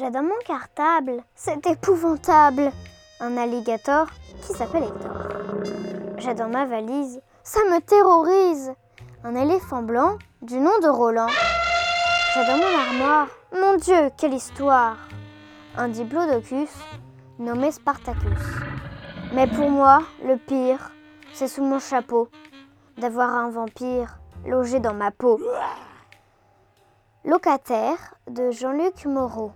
J'adore mon cartable, c'est épouvantable, un alligator qui s'appelle Hector. J'ai dans ma valise, ça me terrorise, un éléphant blanc du nom de Roland. J'ai dans mon armoire, mon Dieu, quelle histoire, un diplodocus nommé Spartacus. Mais pour moi, le pire, c'est sous mon chapeau d'avoir un vampire logé dans ma peau. Locataire de Jean-Luc Moreau.